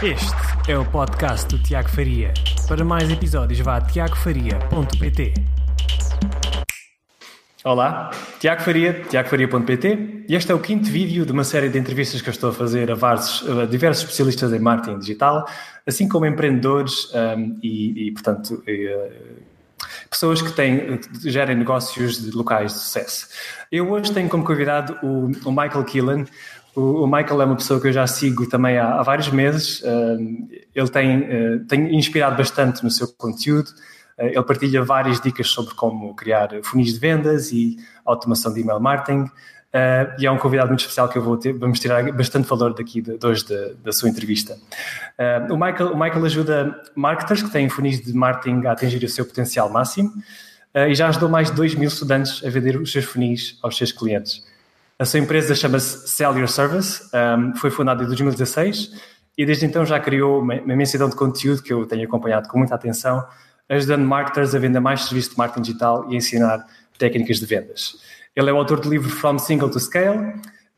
Este é o podcast do Tiago Faria. Para mais episódios, vá a tiagofaria.pt. Olá, Tiago Faria, tiagofaria.pt e este é o quinto vídeo de uma série de entrevistas que eu estou a fazer a, vários, a diversos especialistas em marketing digital, assim como empreendedores um, e, e, portanto, uh, pessoas que têm, gerem negócios de locais de sucesso. Eu hoje tenho como convidado o, o Michael Keelan, o, Michael é uma pessoa que eu já sigo também há, há vários meses. ele tem, uh, tem inspirado bastante no seu conteúdo. Uh, ele partilha várias dicas sobre como criar funis de vendas e automação de email marketing. Uh, e é um convidado muito especial que eu vou ter, vamos tirar bastante valor daqui de, de hoje de, da sua entrevista. Uh, o, Michael, o Michael ajuda marketers que têm funis de marketing a atingir o seu potencial máximo uh, e já ajudou mais de 2 mil estudantes a vender os seus funis aos seus clientes. A sua empresa chama-se Sell Your Service, um, foi fundada em 2016 e desde então já criou uma, imensidão de conteúdo que eu tenho acompanhado com muita atenção, ajudando marketers a vender mais serviços de marketing digital e a ensinar técnicas de vendas. Ele é o autor do livro From Single to Scale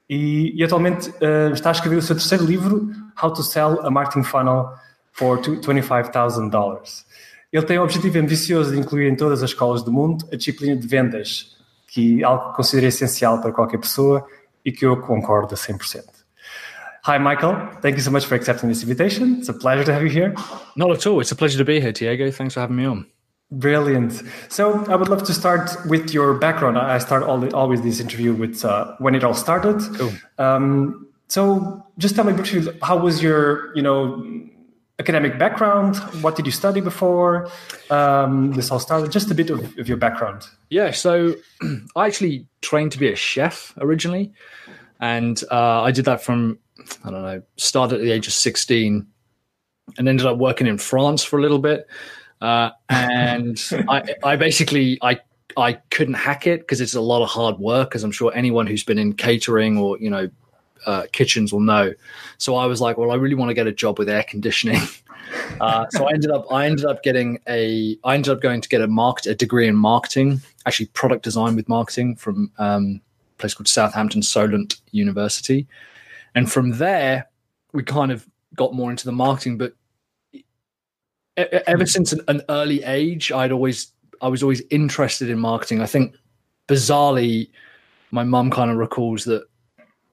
e, e atualmente uh, está a escrever o seu terceiro livro, How to Sell a Marketing Funnel for $25,000. Ele tem o objetivo ambicioso de incluir em todas as escolas do mundo a disciplina de vendas que algo que considero essencial para qualquer pessoa e que eu concordo a 100%. Hi, Michael. Thank you so much for accepting this invitation. It's a pleasure to have you here. Not at all. It's a pleasure to be here, Diego. Thanks for having me on. Brilliant. So I would love to start with your background. I start always this interview with uh, when it all started. Cool. Um, so just tell me briefly, how was your, you know, academic background? What did you study before um, this all started? Just a bit of, of your background. Yeah, so I actually trained to be a chef originally, and uh, I did that from I don't know, started at the age of sixteen, and ended up working in France for a little bit. Uh, and I, I basically I I couldn't hack it because it's a lot of hard work, as I'm sure anyone who's been in catering or you know uh, kitchens will know. So I was like, well, I really want to get a job with air conditioning. Uh, so I ended up I ended up getting a I ended up going to get a market a degree in marketing, actually product design with marketing from um, a place called Southampton Solent University, and from there we kind of got more into the marketing. But ever since an, an early age, I'd always I was always interested in marketing. I think bizarrely, my mum kind of recalls that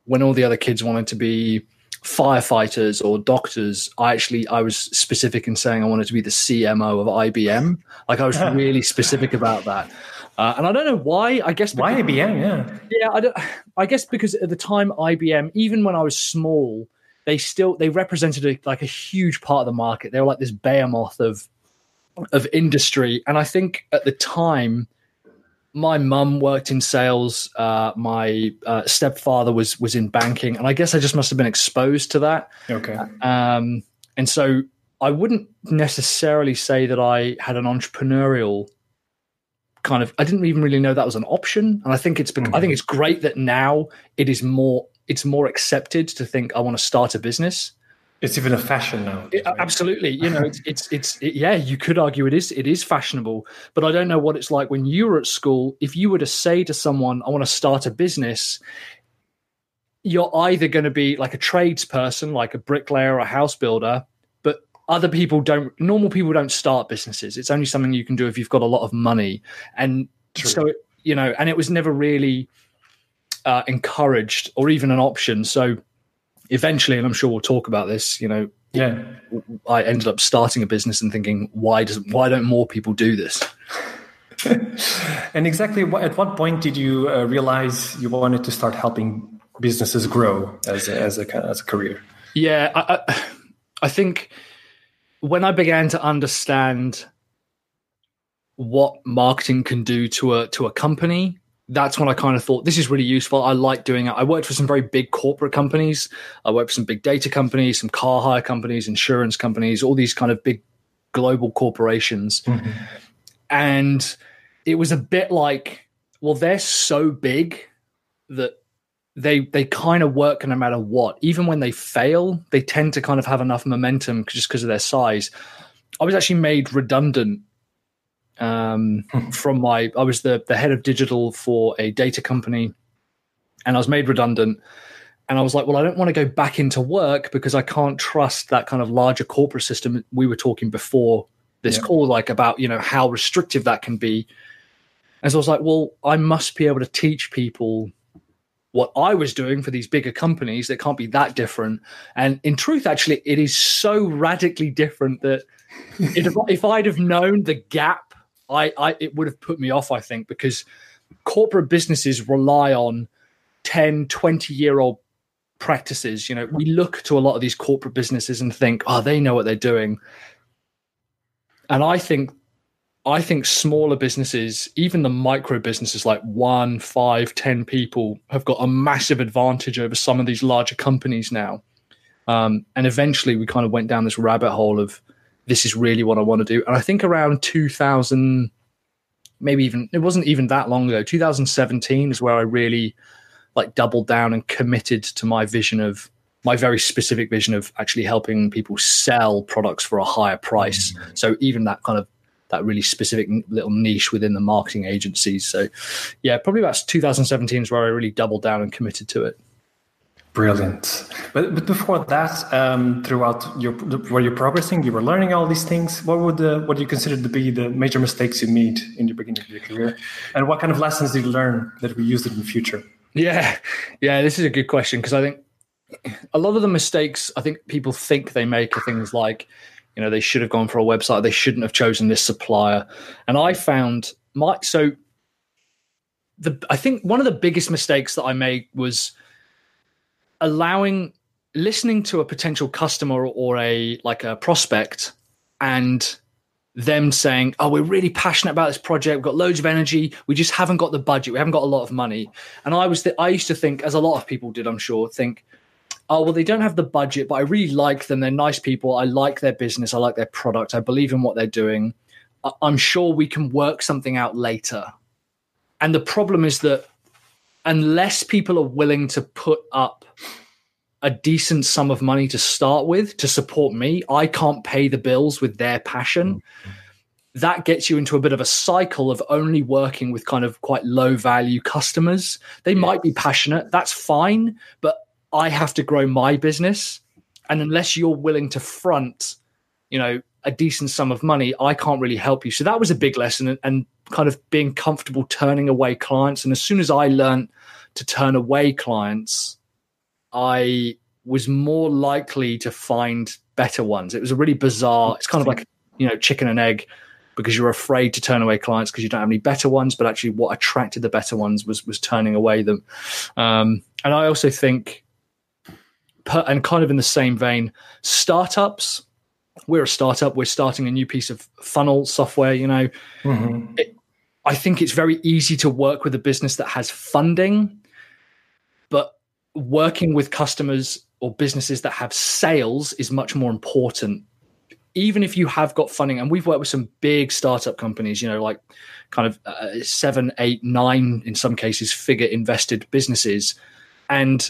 when all the other kids wanted to be firefighters or doctors, I actually I was specific in saying I wanted to be the CMO of IBM. Like I was really specific about that. Uh, and I don't know why. I guess because, why IBM? Yeah, yeah. I, don't, I guess because at the time IBM, even when I was small, they still they represented a, like a huge part of the market. They were like this behemoth of of industry, and I think at the time my mum worked in sales. Uh, my uh, stepfather was was in banking, and I guess I just must have been exposed to that. Okay. Um, and so I wouldn't necessarily say that I had an entrepreneurial kind of. I didn't even really know that was an option, and I think it's been. Mm-hmm. I think it's great that now it is more. It's more accepted to think I want to start a business it's even a fashion now. It, absolutely, you know, it's it's, it's it, yeah. You could argue it is it is fashionable, but I don't know what it's like when you were at school. If you were to say to someone, "I want to start a business," you're either going to be like a tradesperson, like a bricklayer or a house builder, but other people don't. Normal people don't start businesses. It's only something you can do if you've got a lot of money, and True. so you know, and it was never really uh, encouraged or even an option. So eventually, and I'm sure we'll talk about this, you know, yeah, I ended up starting a business and thinking, why does why don't more people do this? and exactly at what point did you uh, realize you wanted to start helping businesses grow as a, as a as a career? Yeah, I, I, I think when I began to understand what marketing can do to a to a company that's when I kind of thought this is really useful. I like doing it. I worked for some very big corporate companies. I worked for some big data companies, some car hire companies, insurance companies, all these kind of big global corporations. Mm-hmm. And it was a bit like, well, they're so big that they they kind of work no matter what. Even when they fail, they tend to kind of have enough momentum just because of their size. I was actually made redundant um, from my I was the the head of digital for a data company, and I was made redundant. and I was like, well, I don't want to go back into work because I can't trust that kind of larger corporate system. We were talking before this yeah. call, like about you know how restrictive that can be. And so I was like, well, I must be able to teach people what I was doing for these bigger companies. That can't be that different. And in truth, actually, it is so radically different that if, if I'd have known the gap, I, I it would have put me off. I think because corporate businesses rely on 10, 20 year old practices. You know, we look to a lot of these corporate businesses and think, oh, they know what they're doing. And I think I think smaller businesses, even the micro businesses like one, five, ten people, have got a massive advantage over some of these larger companies now. Um, and eventually, we kind of went down this rabbit hole of this is really what I want to do. And I think around 2000, maybe even it wasn't even that long ago. 2017 is where I really like doubled down and committed to my vision of my very specific vision of actually helping people sell products for a higher price. Mm-hmm. So even that kind of that really specific little niche within the marketing agencies. So yeah, probably about 2017 is where I really doubled down and committed to it. Brilliant. But, but before that, um, throughout your where you're progressing, you were learning all these things. What would the, what do you consider to be the major mistakes you made in the beginning of your career, and what kind of lessons did you learn that we used in the future? Yeah, yeah, this is a good question because I think a lot of the mistakes I think people think they make are things like, you know, they should have gone for a website, they shouldn't have chosen this supplier, and I found my so the I think one of the biggest mistakes that I made was allowing listening to a potential customer or a like a prospect and them saying, "Oh, we're really passionate about this project. We've got loads of energy. We just haven't got the budget. We haven't got a lot of money." And I was, th- I used to think, as a lot of people did, I'm sure, think, "Oh, well, they don't have the budget, but I really like them. They're nice people. I like their business. I like their product. I believe in what they're doing. I- I'm sure we can work something out later." And the problem is that unless people are willing to put up a decent sum of money to start with to support me. I can't pay the bills with their passion. Mm-hmm. That gets you into a bit of a cycle of only working with kind of quite low value customers. They yes. might be passionate, that's fine, but I have to grow my business. And unless you're willing to front, you know, a decent sum of money, I can't really help you. So that was a big lesson and, and kind of being comfortable turning away clients. And as soon as I learned to turn away clients, I was more likely to find better ones. It was a really bizarre. It's kind of like you know chicken and egg because you're afraid to turn away clients because you don't have any better ones. But actually, what attracted the better ones was was turning away them. Um, and I also think, per, and kind of in the same vein, startups. We're a startup. We're starting a new piece of funnel software. You know, mm-hmm. it, I think it's very easy to work with a business that has funding, but working with customers or businesses that have sales is much more important. Even if you have got funding and we've worked with some big startup companies you know like kind of uh, seven eight nine in some cases figure invested businesses and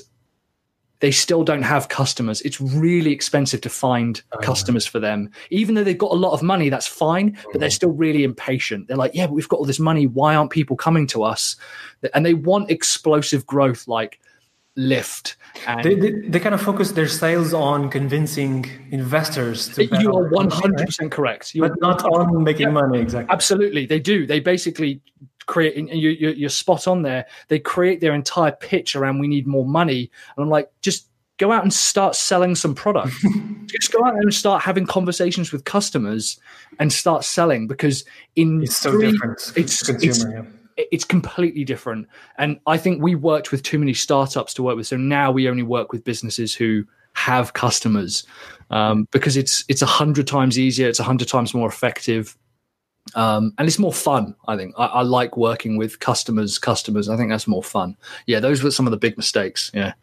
they still don't have customers it's really expensive to find oh, customers for them even though they've got a lot of money that's fine but they're oh. still really impatient they're like yeah but we've got all this money why aren't people coming to us and they want explosive growth like lift. And they, they, they, kind of focus their sales on convincing investors. To you are one hundred percent correct. You but not on making yeah, money. Exactly. Absolutely, they do. They basically create. You, you, you're spot on there. They create their entire pitch around we need more money, and I'm like, just go out and start selling some product. just go out and start having conversations with customers and start selling because in it's so three, different. It's, consumer, it's, yeah it's completely different. And I think we worked with too many startups to work with. So now we only work with businesses who have customers um, because it's it's a hundred times easier, it's a hundred times more effective, um, and it's more fun. I think I, I, like working with customers. Customers, I think that's more fun. Yeah, those were some of the big mistakes. Yeah.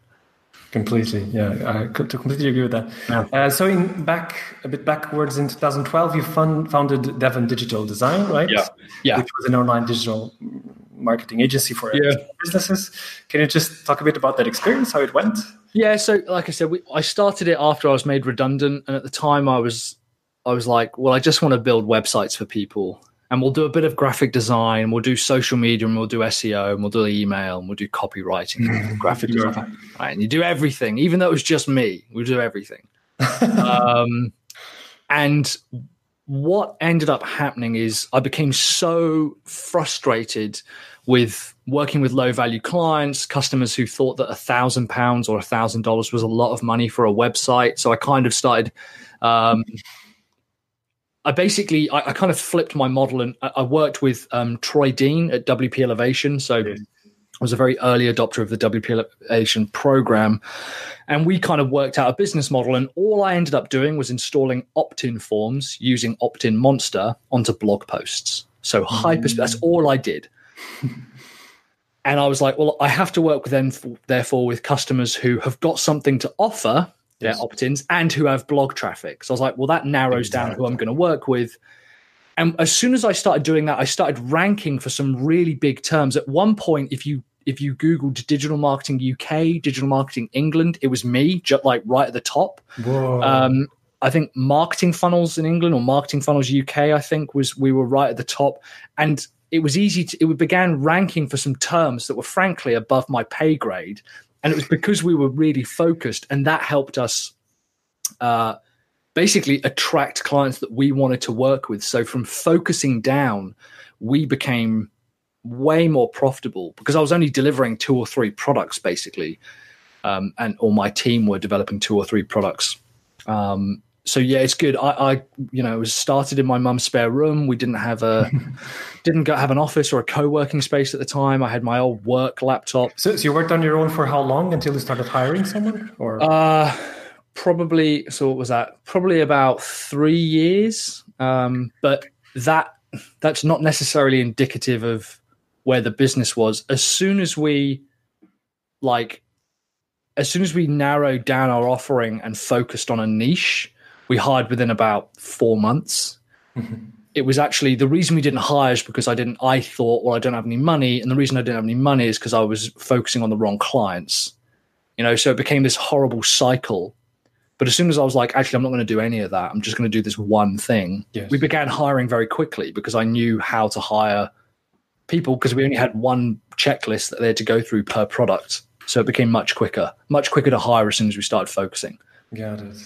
Completely, yeah, I could completely agree with that. Yeah. Uh, so, in back a bit backwards in 2012, you fund, founded Devon Digital Design, right? Yeah, yeah, which was an online digital marketing agency for yeah. businesses. Can you just talk a bit about that experience, how it went? Yeah, so like I said, we, I started it after I was made redundant, and at the time I was, I was like, well, I just want to build websites for people, and we'll do a bit of graphic design, we'll do social media, and we'll do SEO, and we'll do email, and we'll do copywriting, and graphic design. Right, and you do everything, even though it was just me. We do everything. um, and what ended up happening is I became so frustrated with working with low value clients, customers who thought that a thousand pounds or a thousand dollars was a lot of money for a website. So I kind of started. Um, I basically I, I, kind of flipped my model and I, I worked with um, Troy Dean at WP Elevation. So I was a very early adopter of the WP Elevation program, and we kind of worked out a business model. And all I ended up doing was installing opt-in forms using OptinMonster onto blog posts. So hyper. Mm. That's all I did. and I was like, well, I have to work with them, therefore, with customers who have got something to offer their yes. opt-ins and who have blog traffic. So I was like, well, that narrows exactly. down who I'm going to work with. And as soon as I started doing that, I started ranking for some really big terms. At one point, if you if you googled digital marketing UK, digital marketing England, it was me, just like right at the top. Um, I think marketing funnels in England or marketing funnels UK, I think was we were right at the top. And it was easy to it began ranking for some terms that were frankly above my pay grade and it was because we were really focused and that helped us uh, basically attract clients that we wanted to work with. So from focusing down we became way more profitable because i was only delivering two or three products basically. Um, and or my team were developing two or three products. Um, so yeah, it's good. I, I, you know, it was started in my mum's spare room. We didn't have a, didn't go, have an office or a co-working space at the time. I had my old work laptop. So, so you worked on your own for how long until you started hiring someone, or? Uh, probably. So what was that? Probably about three years. Um, but that that's not necessarily indicative of where the business was. As soon as we, like, as soon as we narrowed down our offering and focused on a niche we hired within about four months. Mm-hmm. It was actually the reason we didn't hire is because I didn't. I thought, well, I don't have any money, and the reason I didn't have any money is because I was focusing on the wrong clients. You know, so it became this horrible cycle. But as soon as I was like, actually, I'm not going to do any of that. I'm just going to do this one thing. Yes. We began hiring very quickly because I knew how to hire people because we only had one checklist that they had to go through per product. So it became much quicker, much quicker to hire as soon as we started focusing. Got it.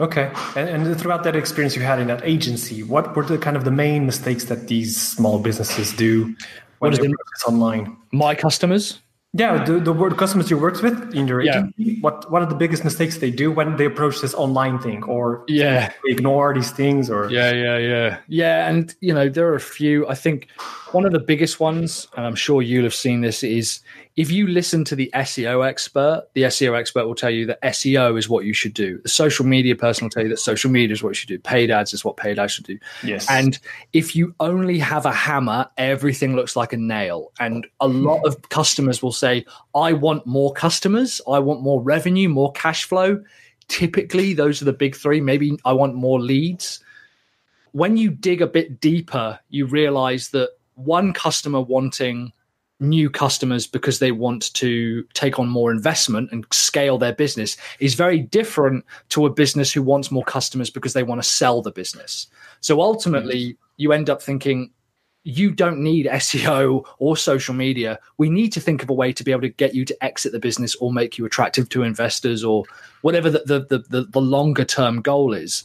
Okay, and, and, throughout that experience you had in that agency, what were the kind of the main mistakes that these small businesses do when they online? My customers. Yeah, the, the word customers you worked with in your agency. Yeah. What what are the biggest mistakes they do when they approach this online thing, or yeah, ignore these things, or yeah, yeah, yeah, yeah. And you know there are a few. I think one of the biggest ones, and I'm sure you'll have seen this, is if you listen to the SEO expert, the SEO expert will tell you that SEO is what you should do. The social media person will tell you that social media is what you should do. Paid ads is what paid ads should do. Yes. And if you only have a hammer, everything looks like a nail. And a lot of customers will say, I want more customers. I want more revenue, more cash flow. Typically, those are the big three. Maybe I want more leads. When you dig a bit deeper, you realize that one customer wanting new customers because they want to take on more investment and scale their business is very different to a business who wants more customers because they want to sell the business. So ultimately, mm. you end up thinking, you don't need SEO or social media. We need to think of a way to be able to get you to exit the business or make you attractive to investors or whatever the, the, the, the longer term goal is.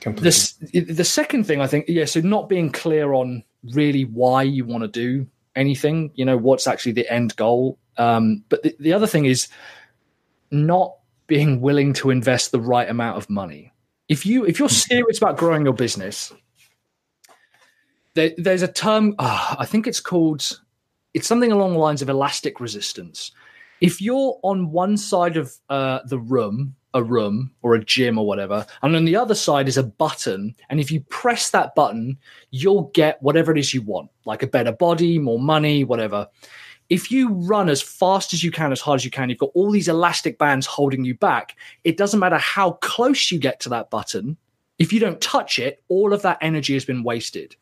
Completely. The, the second thing I think, yeah, so not being clear on really why you want to do anything, you know, what's actually the end goal. Um, but the, the other thing is not being willing to invest the right amount of money. If you if you're serious about growing your business, there, there's a term oh, I think it's called it's something along the lines of elastic resistance. If you're on one side of uh, the room a room or a gym or whatever. And on the other side is a button. And if you press that button, you'll get whatever it is you want, like a better body, more money, whatever. If you run as fast as you can, as hard as you can, you've got all these elastic bands holding you back. It doesn't matter how close you get to that button. If you don't touch it, all of that energy has been wasted.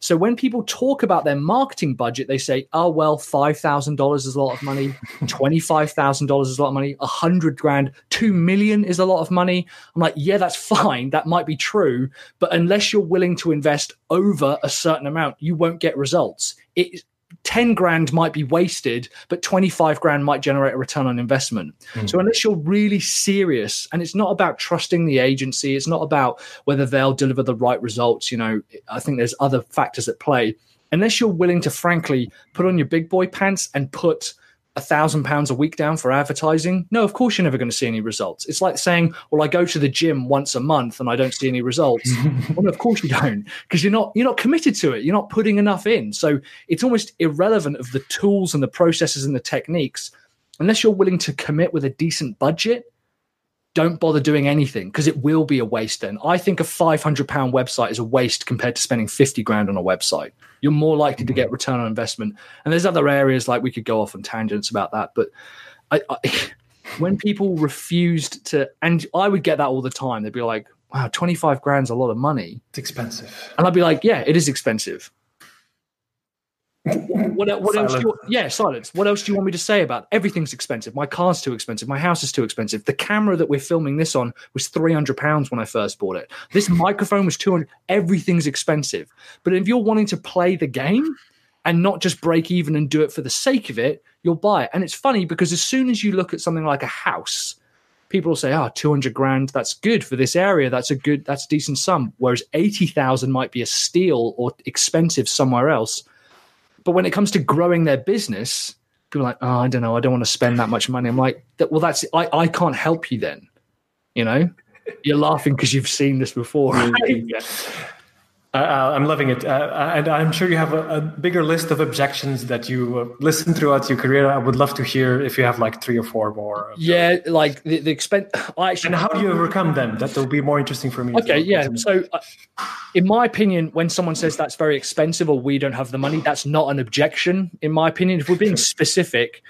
So when people talk about their marketing budget, they say, oh, well, $5,000 is a lot of money, $25,000 is a lot of money, 100 grand, 2 million is a lot of money. I'm like, yeah, that's fine. That might be true. But unless you're willing to invest over a certain amount, you won't get results. It, 10 grand might be wasted, but 25 grand might generate a return on investment. Mm. So, unless you're really serious, and it's not about trusting the agency, it's not about whether they'll deliver the right results. You know, I think there's other factors at play. Unless you're willing to, frankly, put on your big boy pants and put a thousand pounds a week down for advertising? No of course you're never going to see any results. It's like saying well i go to the gym once a month and i don't see any results. Well of course you don't because you're not you're not committed to it. You're not putting enough in. So it's almost irrelevant of the tools and the processes and the techniques unless you're willing to commit with a decent budget don't bother doing anything because it will be a waste then. I think a 500 pound website is a waste compared to spending 50 grand on a website. You're more likely to mm-hmm. get return on investment. And there's other areas like we could go off on tangents about that. But I, I, when people refused to, and I would get that all the time, they'd be like, wow, 25 grand's a lot of money. It's expensive. And I'd be like, yeah, it is expensive what, what else? Do you, yeah, silence. What else do you want me to say about? Everything's expensive. My car's too expensive. My house is too expensive. The camera that we're filming this on was three hundred pounds when I first bought it. This microphone was two hundred. Everything's expensive. But if you're wanting to play the game and not just break even and do it for the sake of it, you'll buy it. And it's funny because as soon as you look at something like a house, people will say, ah, "Oh, 200 grand, that's good for this area. That's a good, that's a decent sum." Whereas 80,000 might be a steal or expensive somewhere else but when it comes to growing their business, people are like, oh, I don't know, I don't want to spend that much money. I'm like, well, that's I, I can't help you then. You know, you're laughing because you've seen this before. yeah. Uh, I'm loving it, uh, and I'm sure you have a, a, bigger list of objections that you uh, listen throughout your career. I would love to hear if you have like three or four more. Yeah, like the, the expense. Actually, and how do you overcome them? That will be more interesting for me. Okay, yeah. So, uh, in my opinion, when someone says that's very expensive or we don't have the money, that's not an objection. In my opinion, if we're being specific,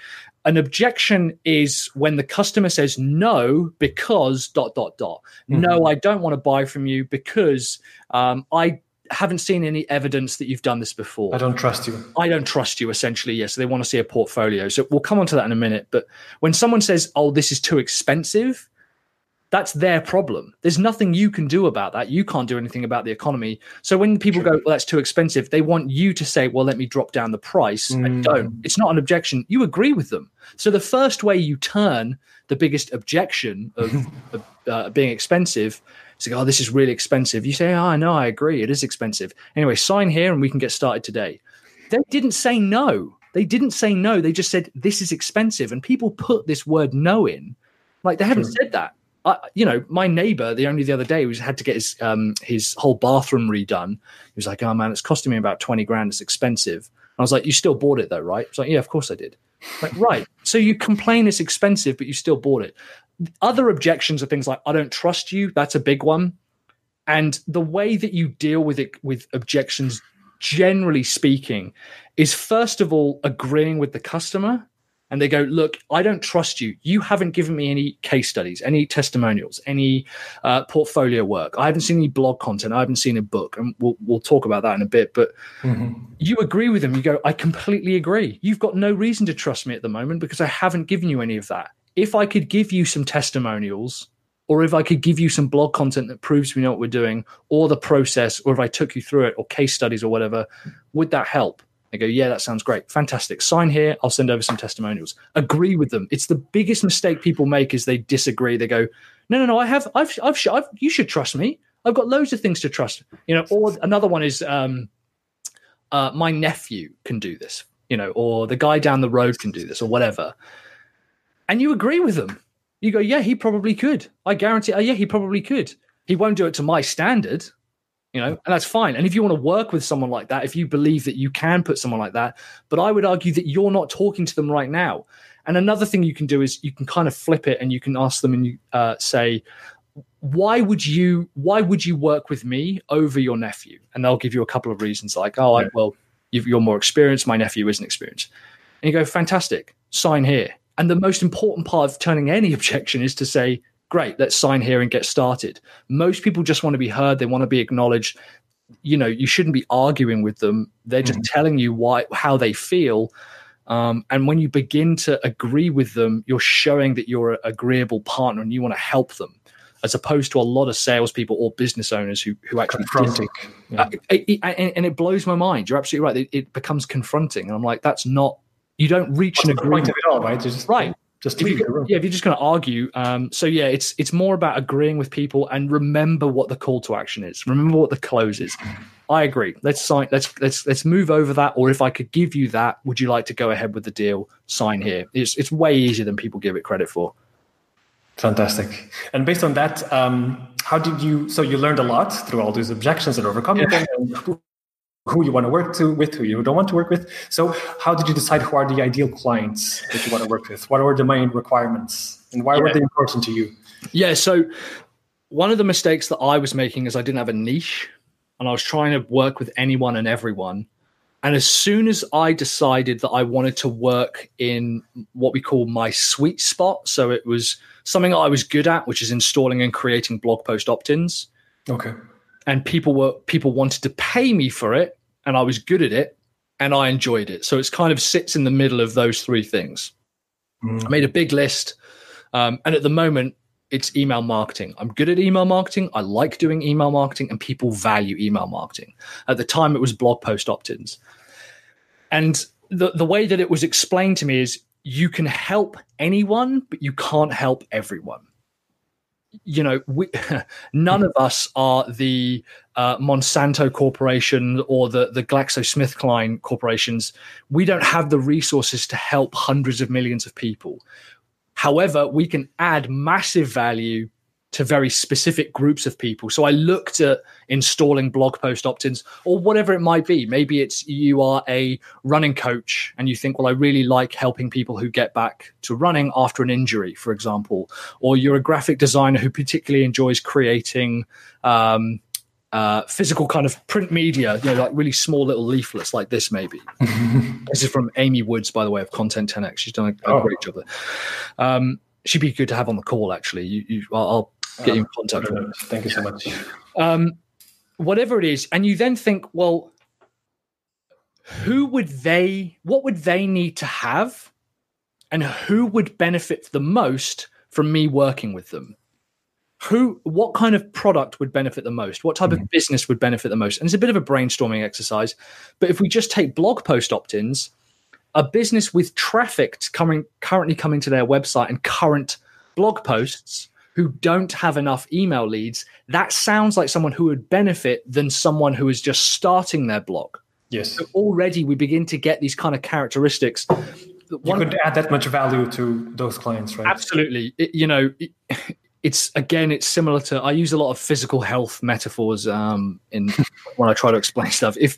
an objection is when the customer says no because dot dot dot. Mm-hmm. No, I don't want to buy from you because um, I haven't seen any evidence that you've done this before. I don't trust you. I don't trust you, essentially. Yes. So they want to see a portfolio. So we'll come on to that in a minute. But when someone says, oh, this is too expensive, that's their problem. There's nothing you can do about that. You can't do anything about the economy. So when people go, well, that's too expensive, they want you to say, well, let me drop down the price. Mm. And don't. It's not an objection. You agree with them. So the first way you turn the biggest objection of, of uh, being expensive it's like, oh, this is really expensive. You say, oh, I know, I agree. It is expensive. Anyway, sign here and we can get started today. They didn't say no. They didn't say no. They just said, this is expensive. And people put this word no in. Like they haven't said that. I, you know, my neighbor, the only the other day, was had to get his um, his whole bathroom redone. He was like, "Oh man, it's costing me about twenty grand. It's expensive." I was like, "You still bought it though, right?" It's like, "Yeah, of course I did." Like, right. So you complain it's expensive, but you still bought it. Other objections are things like, I don't trust you. That's a big one. And the way that you deal with it with objections, generally speaking, is first of all agreeing with the customer. And they go, Look, I don't trust you. You haven't given me any case studies, any testimonials, any uh, portfolio work. I haven't seen any blog content. I haven't seen a book. And we'll, we'll talk about that in a bit. But mm-hmm. you agree with them. You go, I completely agree. You've got no reason to trust me at the moment because I haven't given you any of that if I could give you some testimonials, or if I could give you some blog content that proves we know what we're doing, or the process, or if I took you through it, or case studies, or whatever, would that help? They go, yeah, that sounds great, fantastic. Sign here. I'll send over some testimonials. Agree with them. It's the biggest mistake people make is they disagree. They go, no, no, no. I have, I've, I've, I've you should trust me. I've got loads of things to trust. You know, or another one is, um, uh, my nephew can do this. You know, or the guy down the road can do this, or whatever and you agree with them. You go, yeah, he probably could. I guarantee. Oh, yeah, he probably could. He won't do it to my standard, you know, and that's fine. And if you want to work with someone like that, if you believe that you can put someone like that, but I would argue that you're not talking to them right now. And another thing you can do is you can kind of flip it and you can ask them and you uh, say, why would you why would you work with me over your nephew? And they'll give you a couple of reasons, like, oh, I, well, you're more experienced. My nephew isn't experienced. And you go, fantastic. Sign here and the most important part of turning any objection is to say, great, let's sign here and get started. Most people just want to be heard, they want to be acknowledged. you know you shouldn't be arguing with them they're just mm-hmm. telling you why how they feel um, and when you begin to agree with them you're showing that you're an agreeable partner and you want to help them as opposed to a lot of salespeople or business owners who who actually confronting. Yeah. Uh, it, it, and, it blows my mind. You're absolutely right. It, it, becomes confronting, and I'm like, that's not. You don't reach What's an agreement all, right? Just, right. Just if you, yeah, if you're just going to argue, um, so yeah, it's it's more about agreeing with people and remember what the call to action is. Remember what the close is. I agree. Let's sign. Let's let's let's move over that. Or if I could give you that, would you like to go ahead with the deal? Sign here. It's it's way easier than people give it credit for. Fantastic. And based on that, um, how did you? So you learned a lot through all these objections and overcoming yeah. them who you want to work to with, who you don't want to work with. So, how did you decide who are the ideal clients that you want to work with? What were the main requirements, and why yeah. were they important to you? Yeah. So, one of the mistakes that I was making is I didn't have a niche, and I was trying to work with anyone and everyone. And as soon as I decided that I wanted to work in what we call my sweet spot, so it was something I was good at, which is installing and creating blog post opt-ins. Okay and people were people wanted to pay me for it and I was good at it and I enjoyed it. So it's kind of sits in the middle of those three things. Mm. I made a big list. Um, and at the moment, it's email marketing. I'm good at email marketing. I like doing email marketing, and people value email marketing. At the time, it was blog post opt ins. And the, the way that it was explained to me is you can help anyone, but you can't help everyone you know, we, none of us are the uh, Monsanto Corporation or the the GlaxoSmithKline corporations. We don't have the resources to help hundreds of millions of people. However, we can add massive value to very specific groups of people. So I looked at installing blog post opt ins or whatever it might be. Maybe it's you are a running coach and you think, well, I really like helping people who get back to running after an injury, for example. Or you're a graphic designer who particularly enjoys creating. Um, uh, physical kind of print media, you know, like really small little leaflets like this, maybe. this is from Amy Woods, by the way, of Content 10x. She's done a, a oh. great job there. Um, she'd be good to have on the call, actually. You, you, I'll, get in contact with them. Thank you so much. Um, whatever it is, and you then think, well, who would they? What would they need to have, and who would benefit the most from me working with them? Who? What kind of product would benefit the most? What type mm-hmm. of business would benefit the most? And it's a bit of a brainstorming exercise. But if we just take blog post opt-ins, a business with traffic coming currently coming to their website and current blog posts who don't have enough email leads, that sounds like someone who would benefit than someone who is just starting their blog. Yes. So already we begin to get these kind of characteristics. One, you could add that much value to those clients, right? Absolutely. It, you know, it, it's again, it's similar to. I use a lot of physical health metaphors um, in when I try to explain stuff. If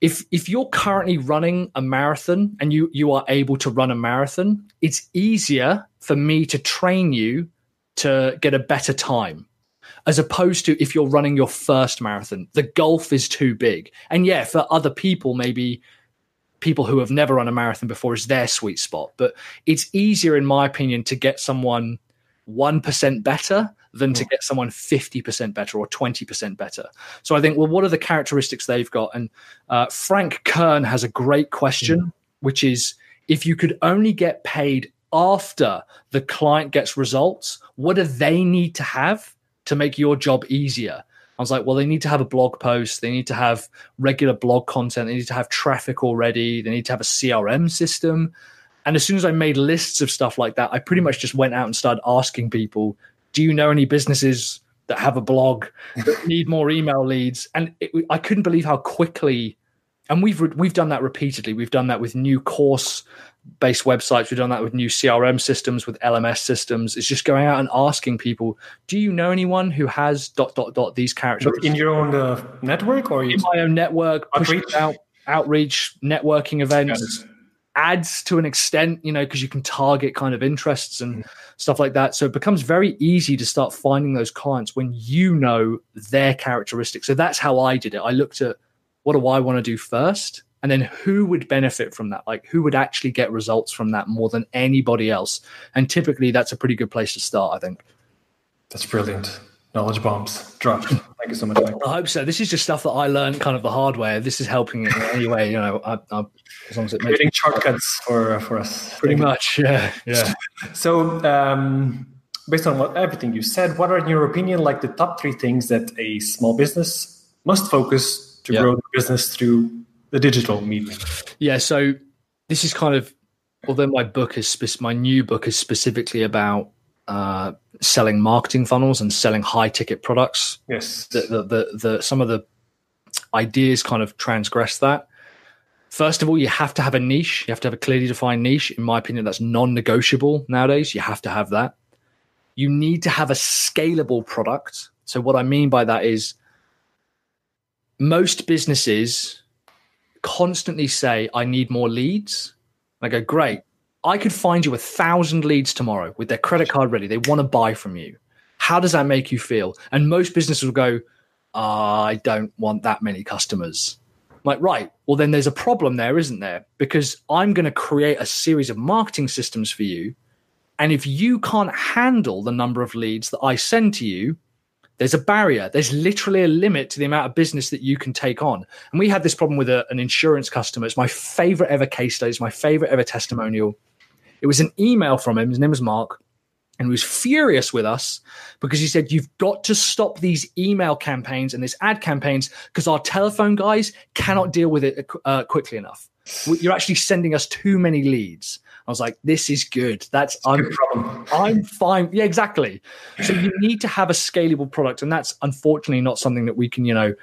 if if you're currently running a marathon and you you are able to run a marathon, it's easier for me to train you to get a better time as opposed to if you're running your first marathon. The gulf is too big. And yeah for other people maybe people who have never run a marathon before is their sweet spot. But it's easier in my opinion to get someone 1% better than to get someone 50% better or 20% better. So i think well what are the characteristics they've got? And uh, frank kern has a great question which is if you could only get paid after the client gets results, what do they need to have to make your job easier? I was like, well, they need to have a blog post. They need to have regular blog content. They need to have traffic already. They need to have a CRM system. And as soon as I made lists of stuff like that, I pretty much just went out and started asking people, do you know any businesses that have a blog that need more email leads? And it, I couldn't believe how quickly, and we've we've done that repeatedly. We've done that with new course based websites. We've done that with new CRM systems, with LMS systems. It's just going out and asking people, do you know anyone who has dot dot dot these characters in your own uh, network or in my own network? Outreach, out, outreach, networking events. Yes. Ads to an extent, you know, because you can target kind of interests and mm. stuff like that. So it becomes very easy to start finding those clients when you know their characteristics. So that's how I did it. I looked at what do I want to do first? and then who would benefit from that like who would actually get results from that more than anybody else and typically that's a pretty good place to start i think that's brilliant knowledge bombs dropped. Thank you so much, Mike. I hope so. This is just stuff that I learned kind of the hard way. This is helping in any way, you know, I, I, as long as it makes Creating shortcuts for for us. pretty Thank you. much. Yeah, yeah. So, um, based on what everything you said, what are, in your opinion, like the top three things that a small business must focus to grow the business through the digital medium? Yeah, so this is kind of although my book is spec- my new book is specifically about uh, selling marketing funnels and selling high ticket products. Yes. The, the, the, the some of the ideas kind of transgress that. First of all, you have to have a niche. You have to have a clearly defined niche. In my opinion, that's non-negotiable nowadays. You have to have that. You need to have a scalable product. So what I mean by that is most businesses constantly say, I need more leads. And I go, great. I could find you a thousand leads tomorrow with their credit card ready. They want to buy from you. How does that make you feel? And most businesses will go, I don't want that many customers. I'm like, right. Well, then there's a problem there, isn't there? Because I'm going to create a series of marketing systems for you. And if you can't handle the number of leads that I send to you, there's a barrier. There's literally a limit to the amount of business that you can take on. And we had this problem with a, an insurance customer. It's my favorite ever case study. It's my favorite ever testimonial. It was an email from him. His name was Mark. And he was furious with us because he said, You've got to stop these email campaigns and these ad campaigns because our telephone guys cannot deal with it uh, quickly enough. You're actually sending us too many leads. I was like, This is good. That's I'm, Good. I'm fine. Yeah, exactly. So you need to have a scalable product, and that's unfortunately not something that we can, you know,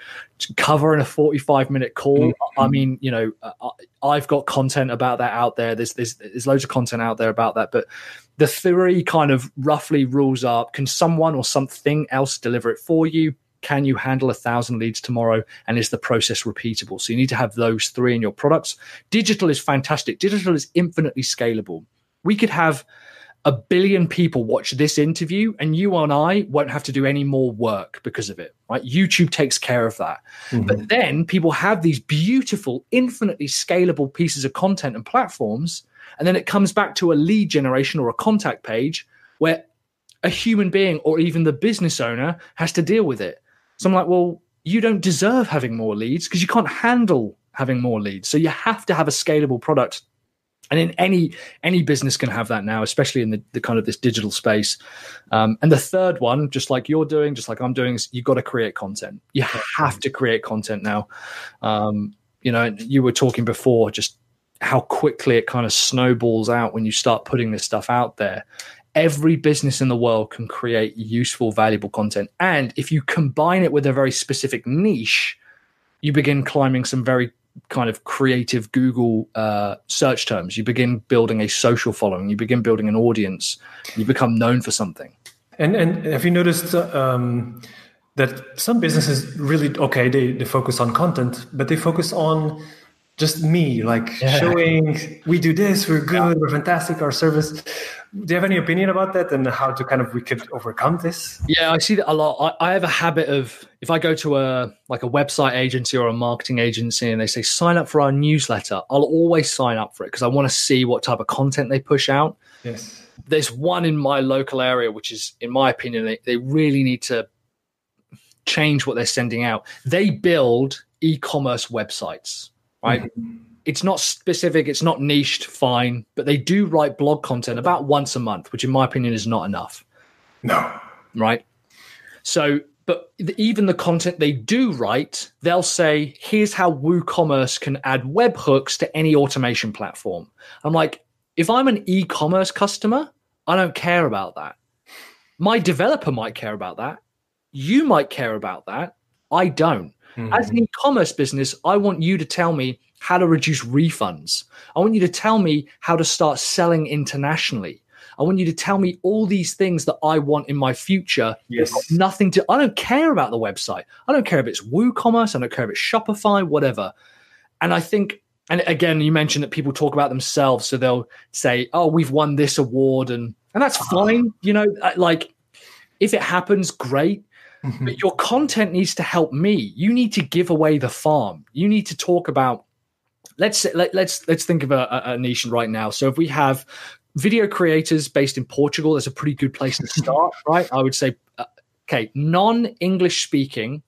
cover in a 45 minute call. I mean, you know, I- I've got content about that out there. There's there's there's loads of content out there about that, but the theory kind of roughly rules are: can someone or something else deliver it for you? Can you handle a thousand leads tomorrow? And is the process repeatable? So you need to have those three in your products. Digital is fantastic. Digital is infinitely scalable. We could have a billion people watch this interview and you and I won't have to do any more work because of it, right? YouTube takes care of that. Mm-hmm. But then people have these beautiful, infinitely scalable pieces of content and platforms. And then it comes back to a lead generation or a contact page where a human being or even the business owner has to deal with it. So I'm like, well, you don't deserve having more leads because you can't handle having more leads. So you have to have a scalable product. And in any any business can have that now especially in the, the kind of this digital space. Um, and the third one just like you're doing just like i'm doing is you've got to create content. You have to create content now. Um, you know you were talking before just how quickly it kind of snowballs out when you start putting this stuff out there every business in the world can create useful valuable content and if you combine it with a very specific niche you begin climbing some very kind of creative Google uh, search terms. You begin building a social following. You begin building an audience. You become known for something. And and have you noticed um, that some businesses really okay they, they focus on content, but they focus on just me, like showing we do this, we're good, we're fantastic, our service. Do you have any opinion about that and how to kind of we could overcome this? Yeah, I see that a lot. I, I have a habit of if I go to a like a website agency or a marketing agency and they say sign up for our newsletter, I'll always sign up for it because I want to see what type of content they push out. Yes. there's one in my local area which is in my opinion they, they really need to change what they're sending out they build e-commerce websites right mm-hmm. it's not specific it's not niched fine but they do write blog content about once a month which in my opinion is not enough No. right? So, but the, even the content they do write, they'll say, here's how WooCommerce can add webhooks to any automation platform. I'm like, if I'm an e commerce customer, I don't care about that. My developer might care about that. You might care about that. I don't. As an e commerce business, I want you to tell me how to reduce refunds. I want you to tell me how to start selling internationally. I want you to tell me all these things that I want in my future. Yes. Nothing to, I don't care about the website. I don't care if it's WooCommerce. I don't care if it's Shopify, whatever. And I think, and again, you mentioned that people talk about themselves. So they'll say, oh, we've won this award. And, and that's fine. You know, uh, like if it happens, great. But your content needs to help me. You need to give away the farm. You need to talk about let's say- let, let's let's think of a, a- a nation right now. So if we have video creators based in Portugal, that's a pretty good place to start, right? I would say uh, okay, non English speaking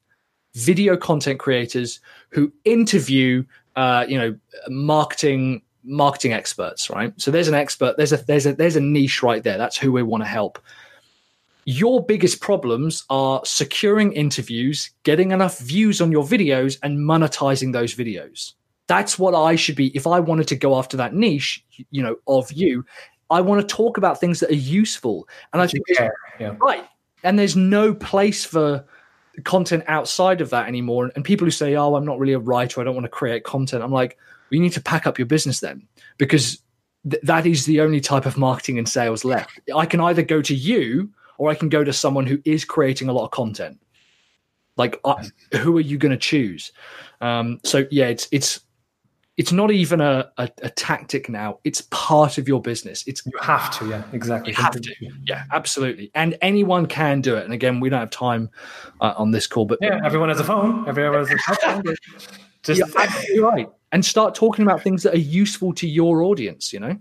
video content creators who interview, uh, you know, marketing marketing experts, right? So there's an expert, there's a there's a there's a niche right there. That's who we want to help. Your biggest problems are securing interviews, getting enough views on your videos, and monetizing those videos. That's what I should be if I wanted to go after that niche, you know, of you. I want to talk about things that are useful, and I think Yeah, yeah. right. And there's no place for content outside of that anymore. And people who say, "Oh, I'm not really a writer. I don't want to create content," I'm like, well, you need to pack up your business then, because th- that is the only type of marketing and sales left. I can either go to you or I can go to someone who is creating a lot of content. Like, I, who are you going to choose? Um, so yeah, it's it's it's not even a, a, a tactic now. It's part of your business. It's You have to, yeah, exactly. you have to. Yeah, absolutely. And anyone can do it. And again, we don't have time uh, on this call, but Yeah, everyone has a phone. Everyone has a phone. Just you're absolutely right. And start talking about things that are useful to your audience. You know,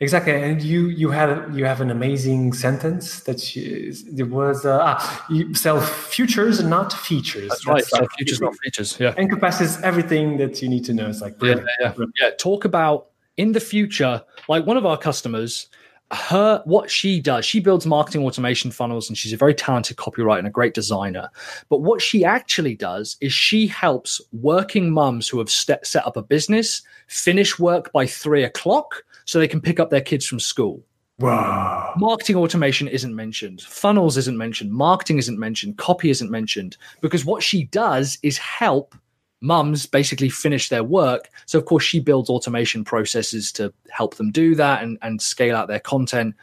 Exactly, and you you had you have an amazing sentence that you, it was uh, ah, you sell futures and not features. that's right. So like- futures, not features. Yeah. encompasses everything that you need to know. It's like Yeah, brilliant. yeah, yeah. Talk about in the future, like one of our customers, her what she does, she builds marketing automation funnels, and she's a very talented copywriter and a great designer. But what she actually does is she helps working mums who have set, set up a business finish work by three o'clock so they can pick up their kids from school. Wow. Marketing automation isn't mentioned, funnels isn't mentioned, marketing isn't mentioned, copy isn't mentioned, because what she does is help mums basically finish their work. So, of course, she builds automation processes to help them do that and, and scale out their content.